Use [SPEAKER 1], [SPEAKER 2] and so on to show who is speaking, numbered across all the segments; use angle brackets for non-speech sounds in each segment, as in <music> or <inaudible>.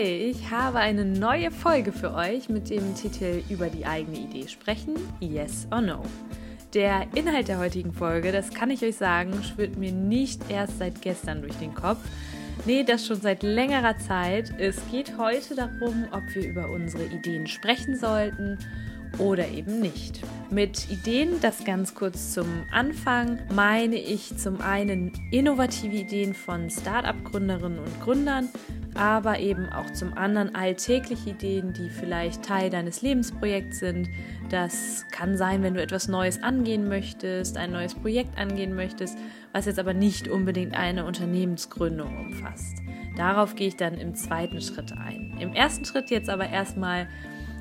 [SPEAKER 1] Hey, ich habe eine neue Folge für euch mit dem Titel Über die eigene Idee sprechen, Yes or No. Der Inhalt der heutigen Folge, das kann ich euch sagen, schwirrt mir nicht erst seit gestern durch den Kopf. Nee, das schon seit längerer Zeit. Es geht heute darum, ob wir über unsere Ideen sprechen sollten oder eben nicht. Mit Ideen, das ganz kurz zum Anfang, meine ich zum einen innovative Ideen von Start-up-Gründerinnen und Gründern, aber eben auch zum anderen alltägliche Ideen, die vielleicht Teil deines Lebensprojekts sind. Das kann sein, wenn du etwas Neues angehen möchtest, ein neues Projekt angehen möchtest, was jetzt aber nicht unbedingt eine Unternehmensgründung umfasst. Darauf gehe ich dann im zweiten Schritt ein. Im ersten Schritt jetzt aber erstmal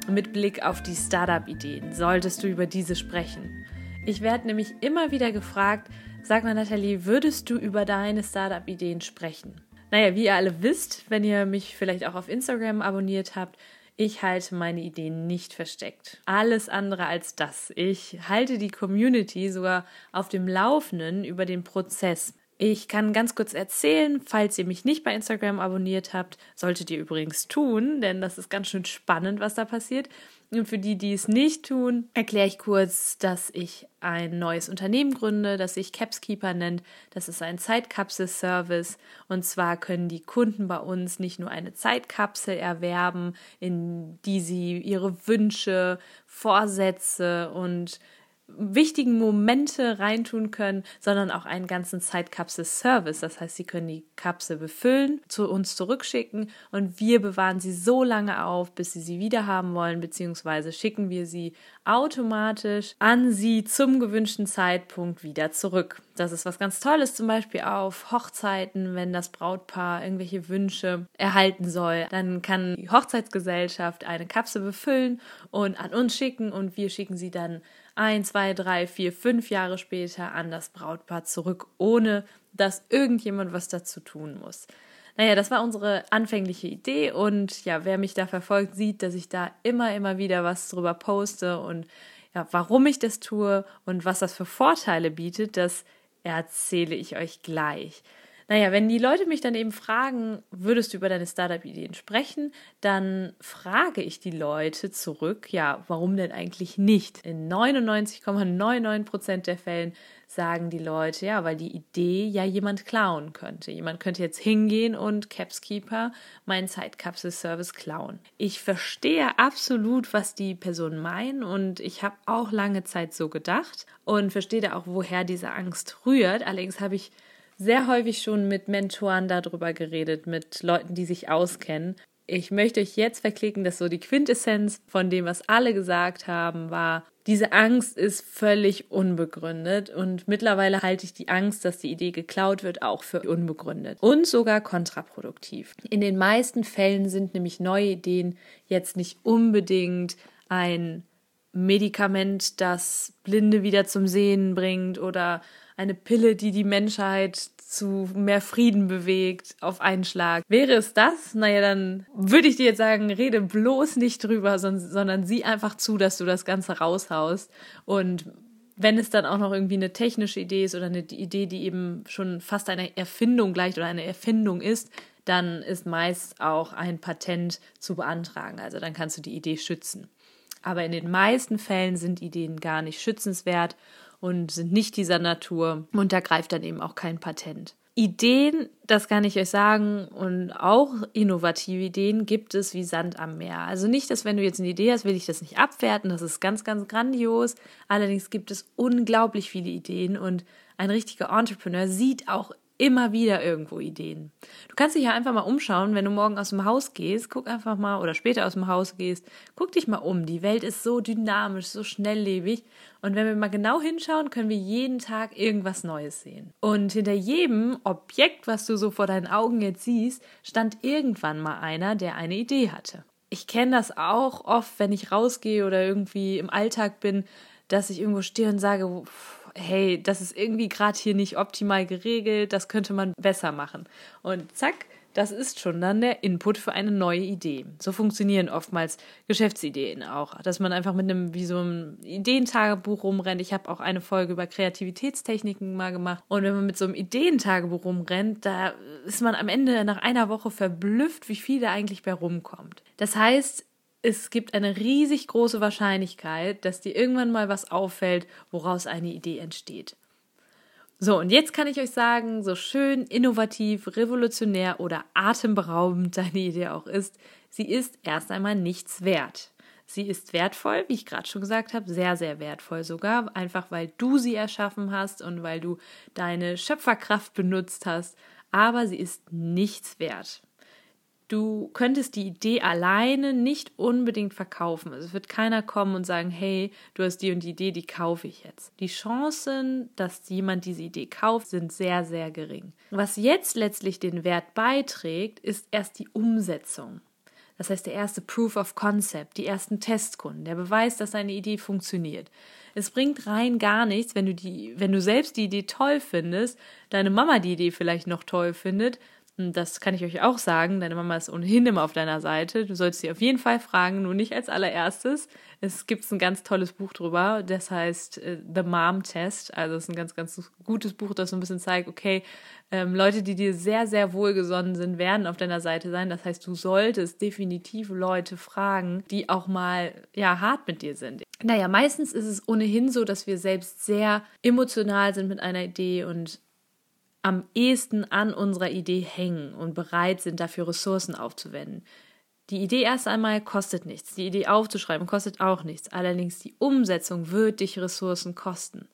[SPEAKER 1] mit Blick auf die Startup-Ideen, solltest du über diese sprechen. Ich werde nämlich immer wieder gefragt, sag mal Nathalie, würdest du über deine Startup-Ideen sprechen? Naja, wie ihr alle wisst, wenn ihr mich vielleicht auch auf Instagram abonniert habt, ich halte meine Ideen nicht versteckt. Alles andere als das. Ich halte die Community sogar auf dem Laufenden über den Prozess. Ich kann ganz kurz erzählen, falls ihr mich nicht bei Instagram abonniert habt, solltet ihr übrigens tun, denn das ist ganz schön spannend, was da passiert. Und für die, die es nicht tun, erkläre ich kurz, dass ich ein neues Unternehmen gründe, das sich Capskeeper nennt. Das ist ein Zeitkapsel-Service. Und zwar können die Kunden bei uns nicht nur eine Zeitkapsel erwerben, in die sie ihre Wünsche, Vorsätze und wichtigen Momente reintun können, sondern auch einen ganzen Zeitkapsel-Service. Das heißt, sie können die Kapsel befüllen, zu uns zurückschicken und wir bewahren sie so lange auf, bis sie sie wieder haben wollen, beziehungsweise schicken wir sie automatisch an sie zum gewünschten Zeitpunkt wieder zurück. Das ist was ganz Tolles, zum Beispiel auf Hochzeiten, wenn das Brautpaar irgendwelche Wünsche erhalten soll, dann kann die Hochzeitsgesellschaft eine Kapsel befüllen und an uns schicken und wir schicken sie dann ein, zwei, drei, vier, fünf Jahre später an das Brautpaar zurück, ohne dass irgendjemand was dazu tun muss. Naja, das war unsere anfängliche Idee und ja, wer mich da verfolgt, sieht, dass ich da immer, immer wieder was drüber poste und ja, warum ich das tue und was das für Vorteile bietet, das erzähle ich euch gleich. Naja, wenn die Leute mich dann eben fragen, würdest du über deine Startup-Ideen sprechen, dann frage ich die Leute zurück, ja, warum denn eigentlich nicht? In 99,99 Prozent der Fällen sagen die Leute, ja, weil die Idee ja jemand klauen könnte. Jemand könnte jetzt hingehen und Capskeeper meinen Zeitkapsel-Service klauen. Ich verstehe absolut, was die Personen meinen und ich habe auch lange Zeit so gedacht und verstehe da auch, woher diese Angst rührt. Allerdings habe ich sehr häufig schon mit Mentoren darüber geredet, mit Leuten, die sich auskennen. Ich möchte euch jetzt verklicken, dass so die Quintessenz von dem, was alle gesagt haben, war, diese Angst ist völlig unbegründet und mittlerweile halte ich die Angst, dass die Idee geklaut wird, auch für unbegründet und sogar kontraproduktiv. In den meisten Fällen sind nämlich neue Ideen jetzt nicht unbedingt ein Medikament, das Blinde wieder zum Sehen bringt oder eine Pille, die die Menschheit zu mehr Frieden bewegt auf einen Schlag. Wäre es das? Naja, dann würde ich dir jetzt sagen, rede bloß nicht drüber, sondern sieh einfach zu, dass du das Ganze raushaust. Und wenn es dann auch noch irgendwie eine technische Idee ist oder eine Idee, die eben schon fast einer Erfindung gleicht oder eine Erfindung ist, dann ist meist auch ein Patent zu beantragen. Also dann kannst du die Idee schützen. Aber in den meisten Fällen sind Ideen gar nicht schützenswert und sind nicht dieser Natur und da greift dann eben auch kein Patent. Ideen, das kann ich euch sagen, und auch innovative Ideen gibt es wie Sand am Meer. Also nicht, dass wenn du jetzt eine Idee hast, will ich das nicht abwerten, das ist ganz, ganz grandios. Allerdings gibt es unglaublich viele Ideen und ein richtiger Entrepreneur sieht auch immer wieder irgendwo Ideen. Du kannst dich ja einfach mal umschauen, wenn du morgen aus dem Haus gehst, guck einfach mal oder später aus dem Haus gehst, guck dich mal um. Die Welt ist so dynamisch, so schnelllebig und wenn wir mal genau hinschauen, können wir jeden Tag irgendwas Neues sehen. Und hinter jedem Objekt, was du so vor deinen Augen jetzt siehst, stand irgendwann mal einer, der eine Idee hatte. Ich kenne das auch oft, wenn ich rausgehe oder irgendwie im Alltag bin, dass ich irgendwo stehe und sage, hey, das ist irgendwie gerade hier nicht optimal geregelt, das könnte man besser machen. Und zack, das ist schon dann der Input für eine neue Idee. So funktionieren oftmals Geschäftsideen auch, dass man einfach mit einem wie so einem Ideentagebuch rumrennt. Ich habe auch eine Folge über Kreativitätstechniken mal gemacht und wenn man mit so einem Ideentagebuch rumrennt, da ist man am Ende nach einer Woche verblüfft, wie viel da eigentlich bei rumkommt. Das heißt, es gibt eine riesig große Wahrscheinlichkeit, dass dir irgendwann mal was auffällt, woraus eine Idee entsteht. So, und jetzt kann ich euch sagen, so schön, innovativ, revolutionär oder atemberaubend deine Idee auch ist, sie ist erst einmal nichts wert. Sie ist wertvoll, wie ich gerade schon gesagt habe, sehr, sehr wertvoll sogar, einfach weil du sie erschaffen hast und weil du deine Schöpferkraft benutzt hast, aber sie ist nichts wert. Du könntest die Idee alleine nicht unbedingt verkaufen. Also es wird keiner kommen und sagen, hey, du hast die und die Idee, die kaufe ich jetzt. Die Chancen, dass jemand diese Idee kauft, sind sehr, sehr gering. Was jetzt letztlich den Wert beiträgt, ist erst die Umsetzung. Das heißt, der erste Proof of Concept, die ersten Testkunden, der Beweis, dass eine Idee funktioniert. Es bringt rein gar nichts, wenn du die, wenn du selbst die Idee toll findest, deine Mama die Idee vielleicht noch toll findet das kann ich euch auch sagen, deine Mama ist ohnehin immer auf deiner Seite. Du solltest sie auf jeden Fall fragen, nur nicht als allererstes. Es gibt ein ganz tolles Buch drüber, das heißt äh, The Mom Test. Also es ist ein ganz, ganz gutes Buch, das so ein bisschen zeigt, okay, ähm, Leute, die dir sehr, sehr wohlgesonnen sind, werden auf deiner Seite sein. Das heißt, du solltest definitiv Leute fragen, die auch mal ja hart mit dir sind. Naja, meistens ist es ohnehin so, dass wir selbst sehr emotional sind mit einer Idee und am ehesten an unserer Idee hängen und bereit sind, dafür Ressourcen aufzuwenden. Die Idee erst einmal kostet nichts. Die Idee aufzuschreiben kostet auch nichts. Allerdings die Umsetzung wird dich Ressourcen kosten.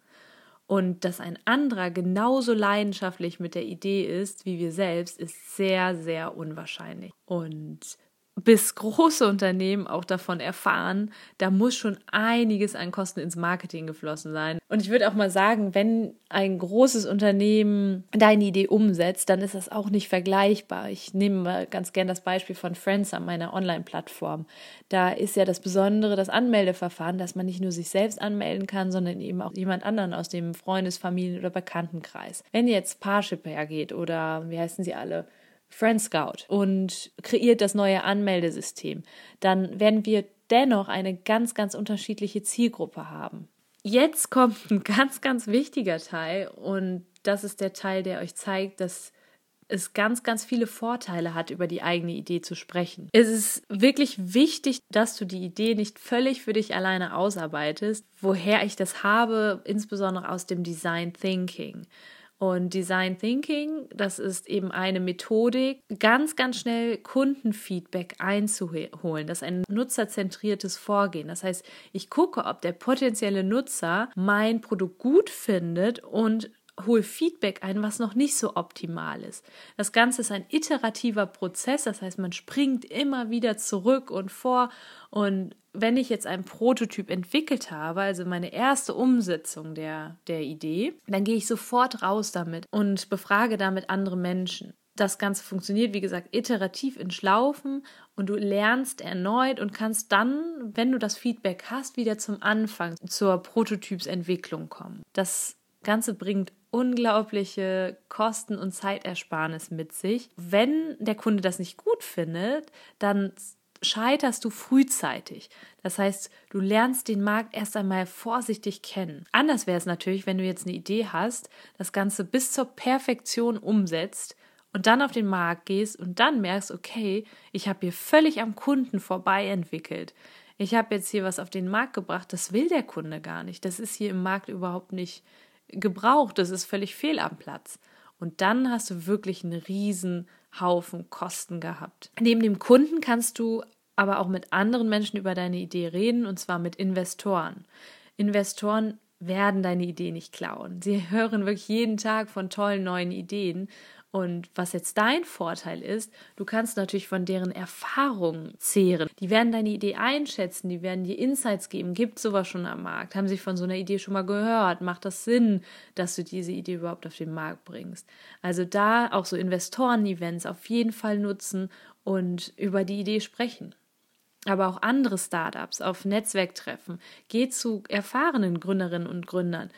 [SPEAKER 1] Und dass ein anderer genauso leidenschaftlich mit der Idee ist wie wir selbst, ist sehr, sehr unwahrscheinlich. Und bis große Unternehmen auch davon erfahren, da muss schon einiges an Kosten ins Marketing geflossen sein. Und ich würde auch mal sagen, wenn ein großes Unternehmen deine Idee umsetzt, dann ist das auch nicht vergleichbar. Ich nehme mal ganz gern das Beispiel von Friends an meiner Online-Plattform. Da ist ja das Besondere das Anmeldeverfahren, dass man nicht nur sich selbst anmelden kann, sondern eben auch jemand anderen aus dem Freundes-, Familien- oder Bekanntenkreis. Wenn jetzt Parship hergeht oder wie heißen sie alle? Friend Scout und kreiert das neue Anmeldesystem, dann werden wir dennoch eine ganz, ganz unterschiedliche Zielgruppe haben. Jetzt kommt ein ganz, ganz wichtiger Teil und das ist der Teil, der euch zeigt, dass es ganz, ganz viele Vorteile hat, über die eigene Idee zu sprechen. Es ist wirklich wichtig, dass du die Idee nicht völlig für dich alleine ausarbeitest, woher ich das habe, insbesondere aus dem Design Thinking. Und Design Thinking, das ist eben eine Methodik, ganz, ganz schnell Kundenfeedback einzuholen. Das ist ein nutzerzentriertes Vorgehen. Das heißt, ich gucke, ob der potenzielle Nutzer mein Produkt gut findet und hole Feedback ein, was noch nicht so optimal ist. Das Ganze ist ein iterativer Prozess, das heißt, man springt immer wieder zurück und vor. Und wenn ich jetzt einen Prototyp entwickelt habe, also meine erste Umsetzung der, der Idee, dann gehe ich sofort raus damit und befrage damit andere Menschen. Das Ganze funktioniert, wie gesagt, iterativ in Schlaufen und du lernst erneut und kannst dann, wenn du das Feedback hast, wieder zum Anfang zur Prototypsentwicklung kommen. Das Ganze bringt unglaubliche Kosten und Zeitersparnis mit sich. Wenn der Kunde das nicht gut findet, dann scheiterst du frühzeitig. Das heißt, du lernst den Markt erst einmal vorsichtig kennen. Anders wäre es natürlich, wenn du jetzt eine Idee hast, das Ganze bis zur Perfektion umsetzt und dann auf den Markt gehst und dann merkst, okay, ich habe hier völlig am Kunden vorbei entwickelt. Ich habe jetzt hier was auf den Markt gebracht, das will der Kunde gar nicht. Das ist hier im Markt überhaupt nicht gebraucht. Das ist völlig fehl am Platz. Und dann hast du wirklich einen riesen Haufen Kosten gehabt. Neben dem Kunden kannst du aber auch mit anderen Menschen über deine Idee reden, und zwar mit Investoren. Investoren werden deine Idee nicht klauen. Sie hören wirklich jeden Tag von tollen neuen Ideen und was jetzt dein Vorteil ist, du kannst natürlich von deren Erfahrungen zehren. Die werden deine Idee einschätzen, die werden dir Insights geben. Gibt sowas schon am Markt? Haben sie von so einer Idee schon mal gehört? Macht das Sinn, dass du diese Idee überhaupt auf den Markt bringst? Also da auch so Investoren-Events auf jeden Fall nutzen und über die Idee sprechen aber auch andere Startups auf Netzwerktreffen. Geh zu erfahrenen Gründerinnen und Gründern.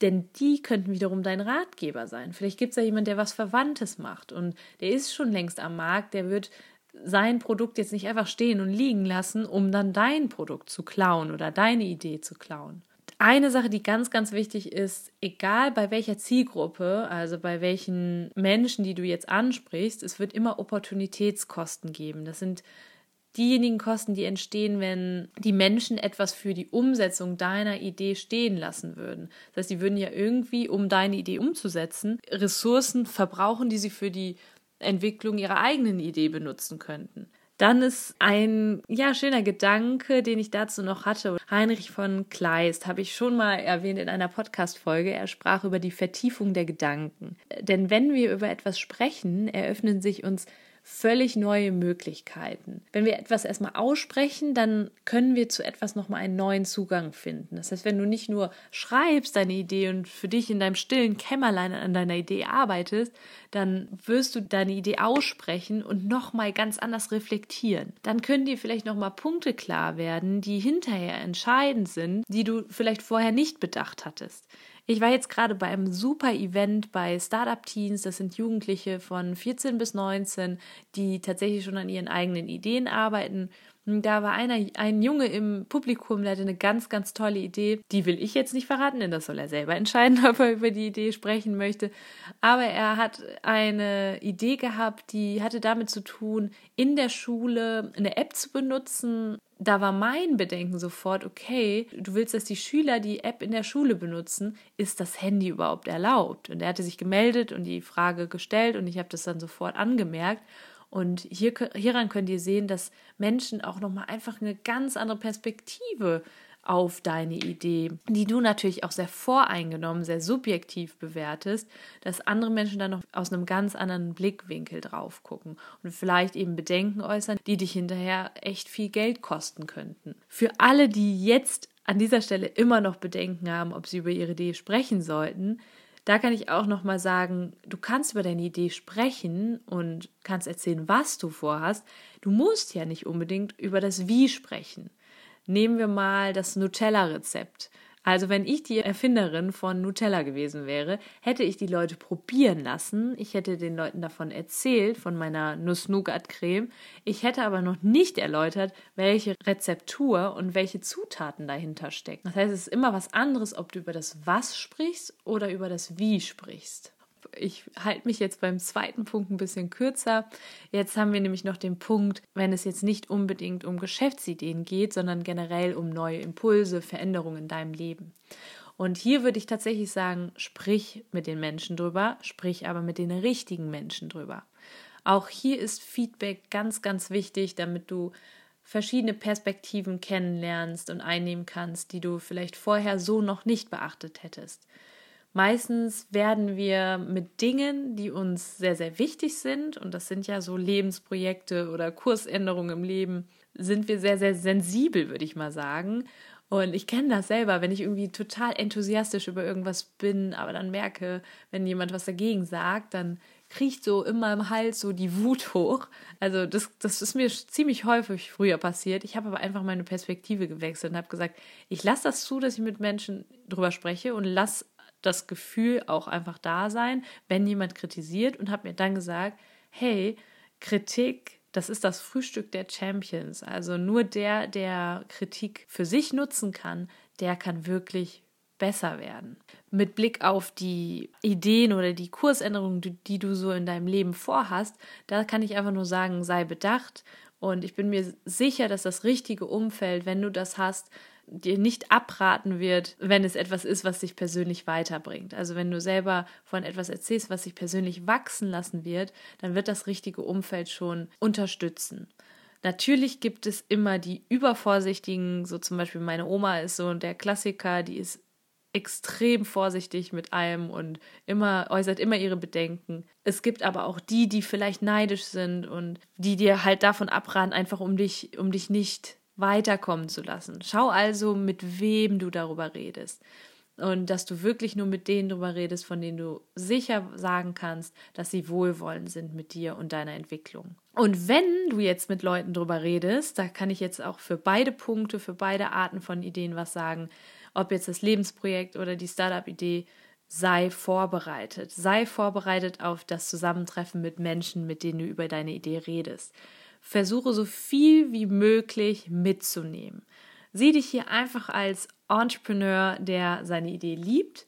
[SPEAKER 1] Denn die könnten wiederum dein Ratgeber sein. Vielleicht gibt es da jemanden, der was Verwandtes macht und der ist schon längst am Markt, der wird sein Produkt jetzt nicht einfach stehen und liegen lassen, um dann dein Produkt zu klauen oder deine Idee zu klauen. Eine Sache, die ganz, ganz wichtig ist, egal bei welcher Zielgruppe, also bei welchen Menschen, die du jetzt ansprichst, es wird immer Opportunitätskosten geben. Das sind diejenigen Kosten, die entstehen, wenn die Menschen etwas für die Umsetzung deiner Idee stehen lassen würden. Das heißt, die würden ja irgendwie, um deine Idee umzusetzen, Ressourcen verbrauchen, die sie für die Entwicklung ihrer eigenen Idee benutzen könnten. Dann ist ein ja schöner Gedanke, den ich dazu noch hatte. Heinrich von Kleist habe ich schon mal erwähnt in einer Podcast Folge. Er sprach über die Vertiefung der Gedanken. Denn wenn wir über etwas sprechen, eröffnen sich uns völlig neue Möglichkeiten. Wenn wir etwas erstmal aussprechen, dann können wir zu etwas nochmal einen neuen Zugang finden. Das heißt, wenn du nicht nur schreibst deine Idee und für dich in deinem stillen Kämmerlein an deiner Idee arbeitest, dann wirst du deine Idee aussprechen und nochmal ganz anders reflektieren. Dann können dir vielleicht nochmal Punkte klar werden, die hinterher entscheidend sind, die du vielleicht vorher nicht bedacht hattest. Ich war jetzt gerade bei einem super Event bei Startup Teens. Das sind Jugendliche von 14 bis 19, die tatsächlich schon an ihren eigenen Ideen arbeiten. Da war einer, ein Junge im Publikum, der hatte eine ganz, ganz tolle Idee. Die will ich jetzt nicht verraten, denn das soll er selber entscheiden, <laughs> ob er über die Idee sprechen möchte. Aber er hat eine Idee gehabt, die hatte damit zu tun, in der Schule eine App zu benutzen, da war mein Bedenken sofort, okay, du willst, dass die Schüler die App in der Schule benutzen, ist das Handy überhaupt erlaubt? Und er hatte sich gemeldet und die Frage gestellt und ich habe das dann sofort angemerkt. Und hier, hieran könnt ihr sehen, dass Menschen auch nochmal einfach eine ganz andere Perspektive auf deine Idee, die du natürlich auch sehr voreingenommen, sehr subjektiv bewertest, dass andere Menschen dann noch aus einem ganz anderen Blickwinkel drauf gucken und vielleicht eben Bedenken äußern, die dich hinterher echt viel Geld kosten könnten. Für alle, die jetzt an dieser Stelle immer noch Bedenken haben, ob sie über ihre Idee sprechen sollten, da kann ich auch noch mal sagen, du kannst über deine Idee sprechen und kannst erzählen, was du vorhast. Du musst ja nicht unbedingt über das Wie sprechen. Nehmen wir mal das Nutella-Rezept. Also wenn ich die Erfinderin von Nutella gewesen wäre, hätte ich die Leute probieren lassen. Ich hätte den Leuten davon erzählt, von meiner Nuss-Nougat-Creme. Ich hätte aber noch nicht erläutert, welche Rezeptur und welche Zutaten dahinter stecken. Das heißt, es ist immer was anderes, ob du über das Was sprichst oder über das Wie sprichst ich halte mich jetzt beim zweiten Punkt ein bisschen kürzer. Jetzt haben wir nämlich noch den Punkt, wenn es jetzt nicht unbedingt um Geschäftsideen geht, sondern generell um neue Impulse, Veränderungen in deinem Leben. Und hier würde ich tatsächlich sagen, sprich mit den Menschen drüber, sprich aber mit den richtigen Menschen drüber. Auch hier ist Feedback ganz, ganz wichtig, damit du verschiedene Perspektiven kennenlernst und einnehmen kannst, die du vielleicht vorher so noch nicht beachtet hättest. Meistens werden wir mit Dingen, die uns sehr, sehr wichtig sind, und das sind ja so Lebensprojekte oder Kursänderungen im Leben, sind wir sehr, sehr sensibel, würde ich mal sagen. Und ich kenne das selber, wenn ich irgendwie total enthusiastisch über irgendwas bin, aber dann merke, wenn jemand was dagegen sagt, dann kriecht so in meinem Hals so die Wut hoch. Also das, das ist mir ziemlich häufig früher passiert. Ich habe aber einfach meine Perspektive gewechselt und habe gesagt, ich lasse das zu, dass ich mit Menschen drüber spreche und lasse das Gefühl auch einfach da sein, wenn jemand kritisiert und habe mir dann gesagt, hey, Kritik, das ist das Frühstück der Champions. Also nur der, der Kritik für sich nutzen kann, der kann wirklich besser werden. Mit Blick auf die Ideen oder die Kursänderungen, die, die du so in deinem Leben vorhast, da kann ich einfach nur sagen, sei bedacht. Und ich bin mir sicher, dass das richtige Umfeld, wenn du das hast, dir nicht abraten wird, wenn es etwas ist, was dich persönlich weiterbringt. Also wenn du selber von etwas erzählst, was sich persönlich wachsen lassen wird, dann wird das richtige Umfeld schon unterstützen. Natürlich gibt es immer die übervorsichtigen, so zum Beispiel meine Oma ist so der Klassiker, die ist extrem vorsichtig mit allem und immer äußert immer ihre Bedenken. Es gibt aber auch die, die vielleicht neidisch sind und die dir halt davon abraten, einfach um dich, um dich nicht weiterkommen zu lassen. Schau also, mit wem du darüber redest. Und dass du wirklich nur mit denen darüber redest, von denen du sicher sagen kannst, dass sie wohlwollend sind mit dir und deiner Entwicklung. Und wenn du jetzt mit Leuten darüber redest, da kann ich jetzt auch für beide Punkte, für beide Arten von Ideen was sagen, ob jetzt das Lebensprojekt oder die Startup-Idee, sei vorbereitet. Sei vorbereitet auf das Zusammentreffen mit Menschen, mit denen du über deine Idee redest. Versuche so viel wie möglich mitzunehmen. Sieh dich hier einfach als Entrepreneur, der seine Idee liebt,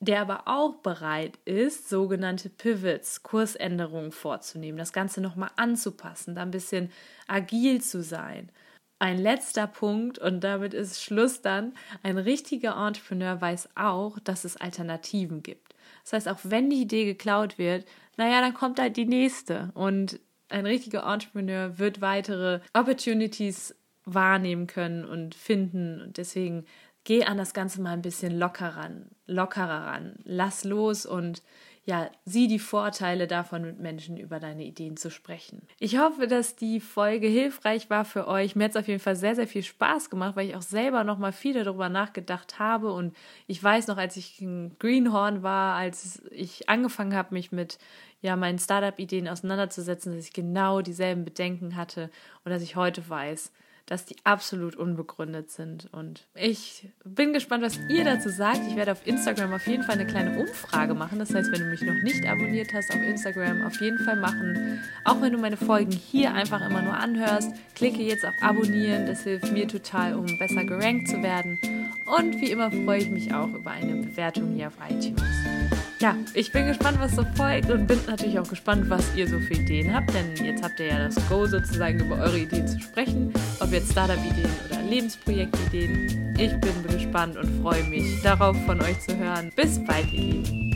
[SPEAKER 1] der aber auch bereit ist, sogenannte Pivots, Kursänderungen vorzunehmen, das Ganze nochmal anzupassen, da ein bisschen agil zu sein ein letzter Punkt und damit ist Schluss dann. Ein richtiger Entrepreneur weiß auch, dass es Alternativen gibt. Das heißt, auch wenn die Idee geklaut wird, naja, dann kommt halt die nächste. Und ein richtiger Entrepreneur wird weitere Opportunities wahrnehmen können und finden. Und deswegen geh an das Ganze mal ein bisschen locker ran, lockerer ran. Lass los und ja, sieh die Vorteile davon, mit Menschen über deine Ideen zu sprechen. Ich hoffe, dass die Folge hilfreich war für euch. Mir hat es auf jeden Fall sehr, sehr viel Spaß gemacht, weil ich auch selber noch mal viel darüber nachgedacht habe. Und ich weiß noch, als ich ein Greenhorn war, als ich angefangen habe, mich mit ja, meinen Startup-Ideen auseinanderzusetzen, dass ich genau dieselben Bedenken hatte und dass ich heute weiß, dass die absolut unbegründet sind. Und ich bin gespannt, was ihr dazu sagt. Ich werde auf Instagram auf jeden Fall eine kleine Umfrage machen. Das heißt, wenn du mich noch nicht abonniert hast auf Instagram, auf jeden Fall machen. Auch wenn du meine Folgen hier einfach immer nur anhörst, klicke jetzt auf Abonnieren. Das hilft mir total, um besser gerankt zu werden. Und wie immer freue ich mich auch über eine Bewertung hier auf iTunes ja, ich bin gespannt, was so folgt und bin natürlich auch gespannt, was ihr so für Ideen habt, denn jetzt habt ihr ja das Go sozusagen über eure Ideen zu sprechen, ob jetzt Startup-Ideen oder Lebensprojektideen. Ich bin gespannt und freue mich darauf, von euch zu hören. Bis bald, ihr Lieben.